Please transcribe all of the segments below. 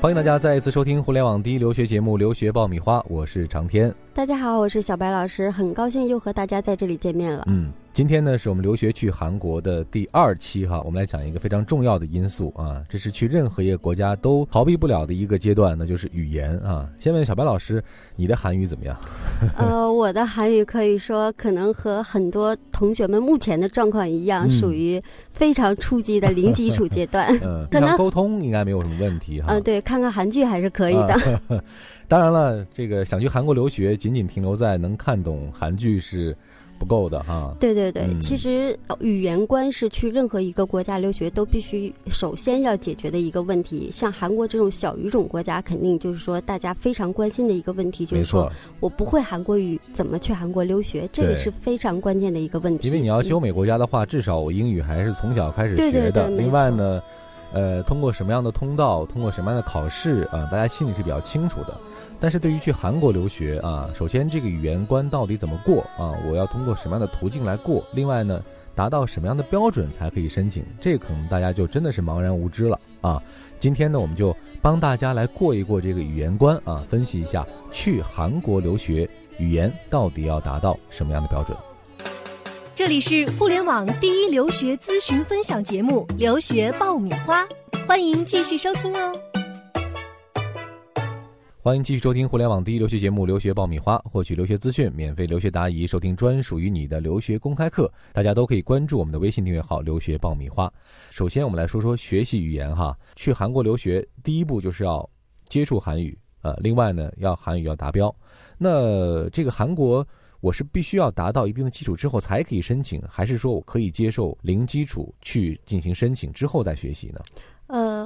欢迎大家再一次收听互联网第一留学节目《留学爆米花》，我是长天。大家好，我是小白老师，很高兴又和大家在这里见面了。嗯，今天呢是我们留学去韩国的第二期哈，我们来讲一个非常重要的因素啊，这是去任何一个国家都逃避不了的一个阶段，那就是语言啊。先问小白老师，你的韩语怎么样？呃，我的韩语可以说可能和很多同学们目前的状况一样，属于非常初级的零基础阶段。嗯，可能沟通应该没有什么问题哈。嗯，对，看看韩剧还是可以的。当然了，这个想去韩国留学，仅仅停留在能看懂韩剧是不够的哈。对对对，其实语言关是去任何一个国家留学都必须首先要解决的一个问题。像韩国这种小语种国家，肯定就是说大家非常关心的一个问题，就是说我不会韩国语，怎么去韩国留学？这个是非常关键的一个问题。因为你要去欧美国家的话，至少我英语还是从小开始学的。另外呢，呃，通过什么样的通道，通过什么样的考试啊，大家心里是比较清楚的。但是对于去韩国留学啊，首先这个语言关到底怎么过啊？我要通过什么样的途径来过？另外呢，达到什么样的标准才可以申请？这可能大家就真的是茫然无知了啊！今天呢，我们就帮大家来过一过这个语言关啊，分析一下去韩国留学语言到底要达到什么样的标准。这里是互联网第一留学咨询分享节目《留学爆米花》，欢迎继续收听哦。欢迎继续收听互联网第一留学节目《留学爆米花》，获取留学资讯、免费留学答疑、收听专属于你的留学公开课。大家都可以关注我们的微信订阅号“留学爆米花”。首先，我们来说说学习语言哈。去韩国留学，第一步就是要接触韩语呃，另外呢，要韩语要达标。那这个韩国，我是必须要达到一定的基础之后才可以申请，还是说我可以接受零基础去进行申请之后再学习呢？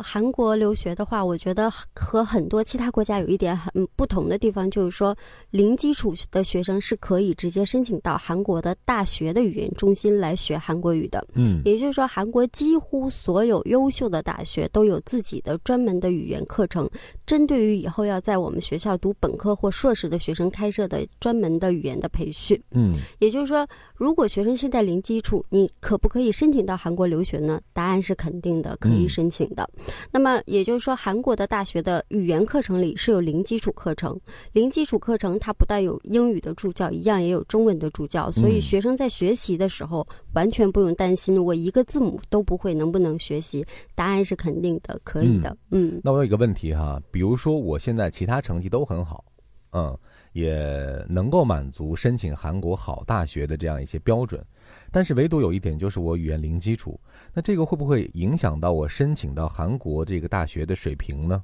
呃，韩国留学的话，我觉得和很多其他国家有一点很不同的地方，就是说零基础的学生是可以直接申请到韩国的大学的语言中心来学韩国语的。嗯，也就是说，韩国几乎所有优秀的大学都有自己的专门的语言课程，针对于以后要在我们学校读本科或硕士的学生开设的专门的语言的培训。嗯，也就是说，如果学生现在零基础，你可不可以申请到韩国留学呢？答案是肯定的，可以申请。的，那么也就是说，韩国的大学的语言课程里是有零基础课程，零基础课程它不但有英语的助教，一样也有中文的助教，所以学生在学习的时候完全不用担心我一个字母都不会能不能学习，答案是肯定的，可以的。嗯，那我有一个问题哈，比如说我现在其他成绩都很好，嗯，也能够满足申请韩国好大学的这样一些标准。但是唯独有一点，就是我语言零基础，那这个会不会影响到我申请到韩国这个大学的水平呢？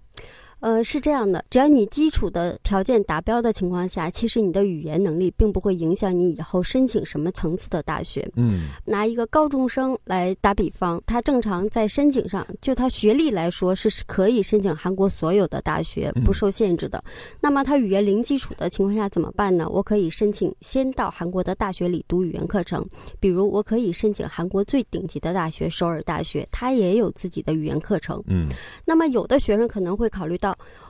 呃，是这样的，只要你基础的条件达标的情况下，其实你的语言能力并不会影响你以后申请什么层次的大学。嗯，拿一个高中生来打比方，他正常在申请上，就他学历来说是可以申请韩国所有的大学，不受限制的。那么他语言零基础的情况下怎么办呢？我可以申请先到韩国的大学里读语言课程，比如我可以申请韩国最顶级的大学首尔大学，它也有自己的语言课程。嗯，那么有的学生可能会考虑到。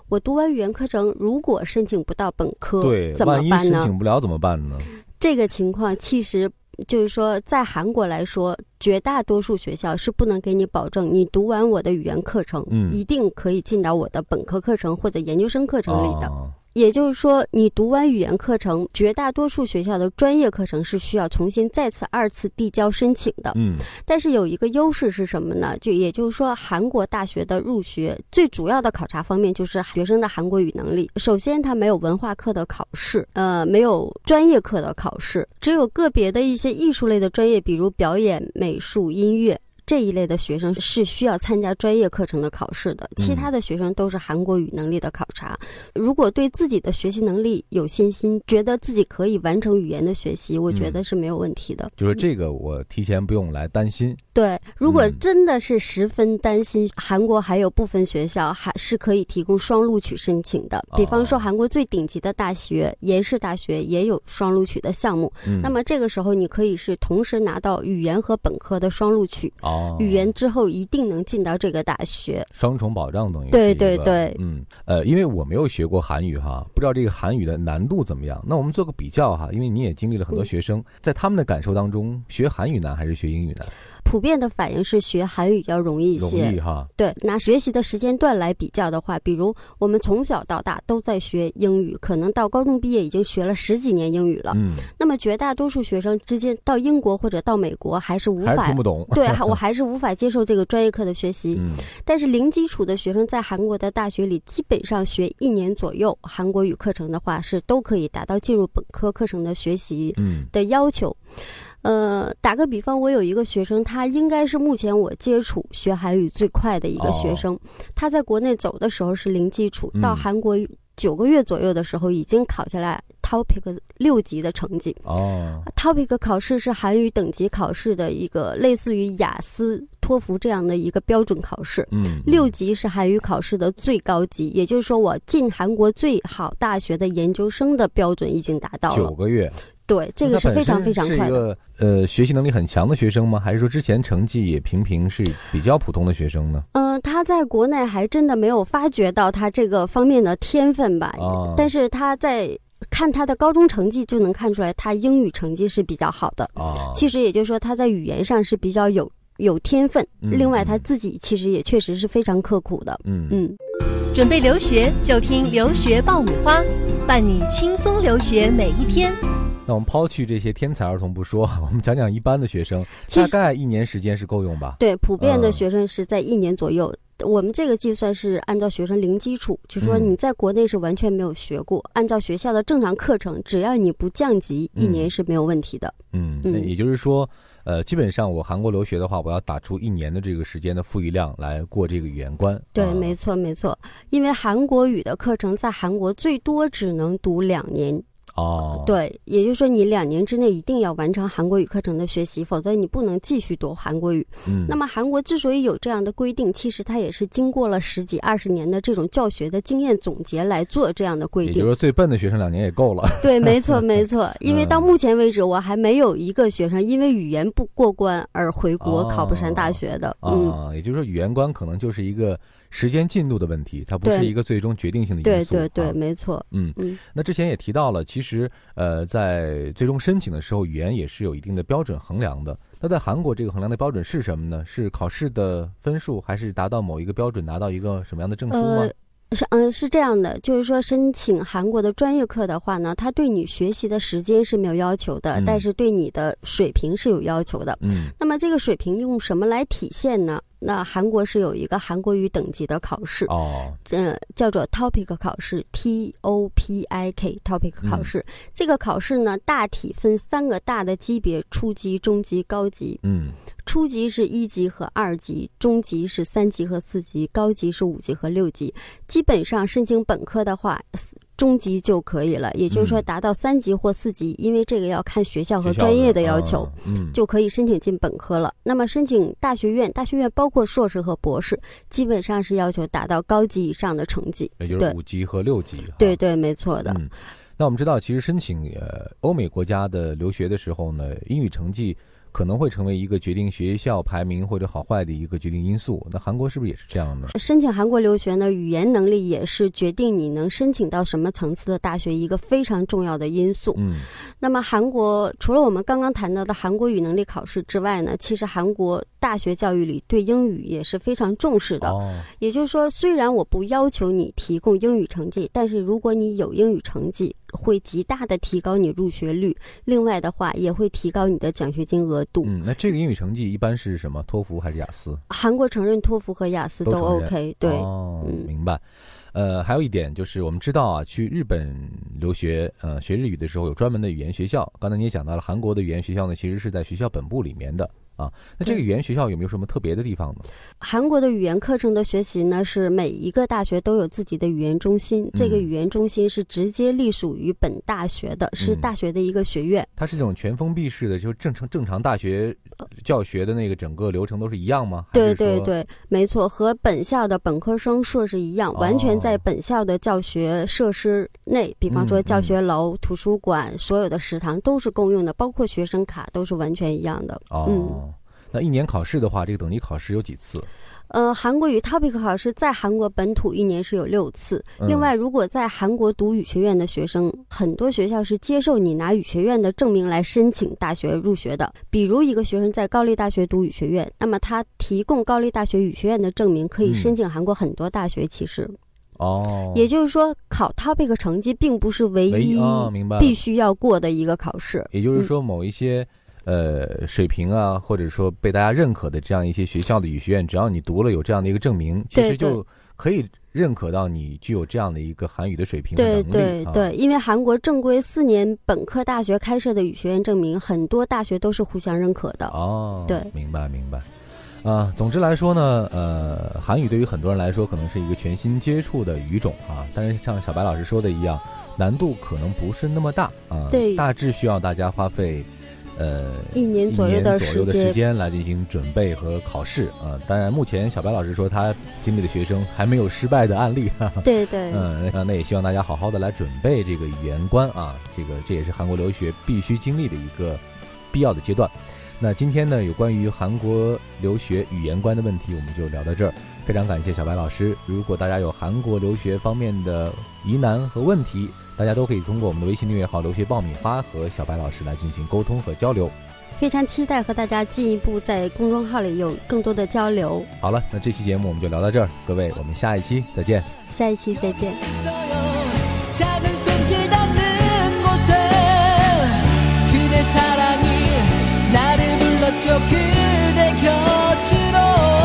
我读完语言课程，如果申请不到本科，对，怎么办呢？申请不了怎么办呢？这个情况其实就是说，在韩国来说，绝大多数学校是不能给你保证，你读完我的语言课程，嗯，一定可以进到我的本科课程或者研究生课程里的。也就是说，你读完语言课程，绝大多数学校的专业课程是需要重新再次二次递交申请的。嗯，但是有一个优势是什么呢？就也就是说，韩国大学的入学最主要的考察方面就是学生的韩国语能力。首先，它没有文化课的考试，呃，没有专业课的考试，只有个别的一些艺术类的专业，比如表演、美术、音乐。这一类的学生是需要参加专业课程的考试的，其他的学生都是韩国语能力的考察。如果对自己的学习能力有信心，觉得自己可以完成语言的学习，我觉得是没有问题的。就是这个，我提前不用来担心。对，如果真的是十分担心，韩国还有部分学校还是可以提供双录取申请的。比方说，韩国最顶级的大学延世大学也有双录取的项目。那么这个时候，你可以是同时拿到语言和本科的双录取。语言之后一定能进到这个大学，双重保障等于对对对，嗯呃，因为我没有学过韩语哈，不知道这个韩语的难度怎么样。那我们做个比较哈，因为你也经历了很多学生，在他们的感受当中，学韩语难还是学英语难？普遍的反应是学韩语要容易一容些。易哈，对，拿学习的时间段来比较的话，比如我们从小到大都在学英语，可能到高中毕业已经学了十几年英语了。嗯，那么绝大多数学生之间到英国或者到美国还是无法是听不懂，对，我还是无法接受这个专业课的学习。嗯但是零基础的学生在韩国的大学里，基本上学一年左右韩国语课程的话，是都可以达到进入本科课程的学习嗯的要求。呃，打个比方，我有一个学生，他应该是目前我接触学韩语最快的一个学生。他在国内走的时候是零基础，到韩国九个月左右的时候，已经考下来 Topic 六级的成绩。哦，Topic 考试是韩语等级考试的一个类似于雅思、托福这样的一个标准考试。嗯六级是韩语考试的最高级，也就是说，我进韩国最好大学的研究生的标准已经达到了。九个月，对，这个是非常非常快的。是一个呃学习能力很强的学生吗？还是说之前成绩也平平，是比较普通的学生呢？呃，他在国内还真的没有发掘到他这个方面的天分吧，啊但是他在看他的高中成绩就能看出来，他英语成绩是比较好的。啊，其实也就是说，他在语言上是比较有有天分。嗯另外，嗯他自己其实也确实是非常刻苦的。嗯嗯，准备留学就听留学爆米花，伴你轻松留学每一天。那我们抛去这些天才儿童不说，我们讲讲一般的学生，大概一年时间是够用吧？对，普遍的嗯学生是在一年左右。我们这个计算是按照学生零基础，就说嗯你在国内是完全没有学过，按照学校的正常课程，只要你不降级，一嗯年是没有问题的。嗯，嗯那也就是说，呃，基本上我韩国留学的话，我要打出一年的这个时间的富裕量来过这个语言关。对，啊没错，没错。因为韩国语的课程在韩国最多只能读两年，哦，，对，也就是说你两年之内一定要完成韩国语课程的学习，否则你不能继续读韩国语。嗯，那么韩国之所以有这样的规定，其实它也是经过了十几二十年的这种教学的经验总结来做这样的规定也就是。说最笨的学生两年也够了。对，没错，没错。因为到嗯目前为止，我还没有一个学生因为语言不过关而回国考不上大学的。嗯，啊，也就是说语言关可能就是一个时间进度的问题，它不是一个最终决定性的因素。对对对，啊没错。嗯，嗯，那之前也提到了，其实呃，在最终申请的时候，语言也是有一定的标准衡量的。那在韩国，这个衡量的标准是什么呢？是考试的分数，还是达到某一个标准，拿到一个什么样的证书吗？呃，是嗯是这样的，就是说申请韩国的专业课的话呢，他对你学习的时间是没有要求的，嗯但是对你的水平是有要求的。嗯那么这个水平用什么来体现呢？那韩国是有一个韩国语等级的考试，哦，呃，叫做 Topic 考试，T O P I K TOPIK 嗯考试。这个考试呢，大体分三个大的级别：初级、中级、高级。嗯初级是一级和二级，中级是三级和四级，高级是五级和六级。基本上申请本科的话，四中级就可以了，也就是说嗯达到三级或四级，因为这个要看学校和专业的要求。啊嗯，就可以申请进本科了。那么申请大学院，大学院包括硕士和博士，基本上是要求达到高级以上的成绩。也就是五级和六级。哈对对，没错的。嗯，那我们知道，其实申请呃欧美国家的留学的时候呢，英语成绩可能会成为一个决定学校排名或者好坏的一个决定因素。那韩国是不是也是这样呢？申请韩国留学呢，语言能力也是决定你能申请到什么层次的大学一个非常重要的因素。嗯那么韩国除了我们刚刚谈到的韩国语能力考试之外呢，其实韩国大学教育里对英语也是非常重视的。哦，也就是说，虽然我不要求你提供英语成绩，但是如果你有英语成绩，会极大的提高你入学率。另外的话，也会提高你的奖学金额度。嗯，那这个英语成绩一般是什么？托福还是雅思？韩国承认托福和雅思都 OK，对，哦，嗯明白。呃，还有一点就是，我们知道啊，去日本留学，呃，学日语的时候有专门的语言学校。刚才你也讲到了，韩国的语言学校呢，其实是在学校本部里面的啊。那这个语言学校有没有什么特别的地方呢？韩国的语言课程的学习呢，是每一个大学都有自己的语言中心，这个嗯语言中心是直接隶属于本大学的，是嗯大学的一个学院。它是这种全封闭式的，就正常正常大学教学的那个整个流程都是一样吗？对，对对，没错，和本校的本科生、硕士一样，完全在哦本校的教学设施内，比方说嗯教学楼、图书馆，所有的食堂都是共用的，包括学生卡都是完全一样的。嗯，哦。那一年考试的话，这个等级考试有几次？呃，韩国语 TOPIK 考试在韩国本土一年是有六次。嗯另外，如果在韩国读语学院的学生，很多学校是接受你拿语学院的证明来申请大学入学的。比如一个学生在高丽大学读语学院，那么他提供高丽大学语学院的证明，可以嗯申请韩国很多大学。其实，哦，也就是说，考 TOPIK 成绩并不是唯唯一必须要过的一个考试。也就是说，某一些、呃水平啊，或者说被大家认可的这样一些学校的语学院，只要你读了有这样的一个证明，其实就可以认可到你具有这样的一个韩语的水平能力。对、对对，因为韩国正规四年本科大学开设的语学院证明，很多大学都是互相认可的。哦，对明白明白。啊，总之来说呢，呃，韩语对于很多人来说可能是一个全新接触的语种啊，但是像小白老师说的一样，难度可能不是那么大啊，对大致需要大家花费，呃，一年左右的时间来进行准备和考试啊。当然，目前小白老师说他经历的学生还没有失败的案例，哈哈。对对，嗯，那那也希望大家好好的来准备这个语言关啊，这个这也是韩国留学必须经历的一个必要的阶段。那今天呢，有关于韩国留学语言关的问题，我们就聊到这儿。非常感谢小白老师。如果大家有韩国留学方面的疑难和问题，大家都可以通过我们的微信订阅号“留学爆米花”和小白老师来进行沟通和交流。非常期待和大家进一步在公众号里有更多的交流。好了，那这期节目我们就聊到这儿，各位，我们下一期再见。下一期再见。 작은 손길 닿는 곳에 그대 사랑이 나를 불렀죠 그대 곁으로